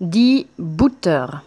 Die Butter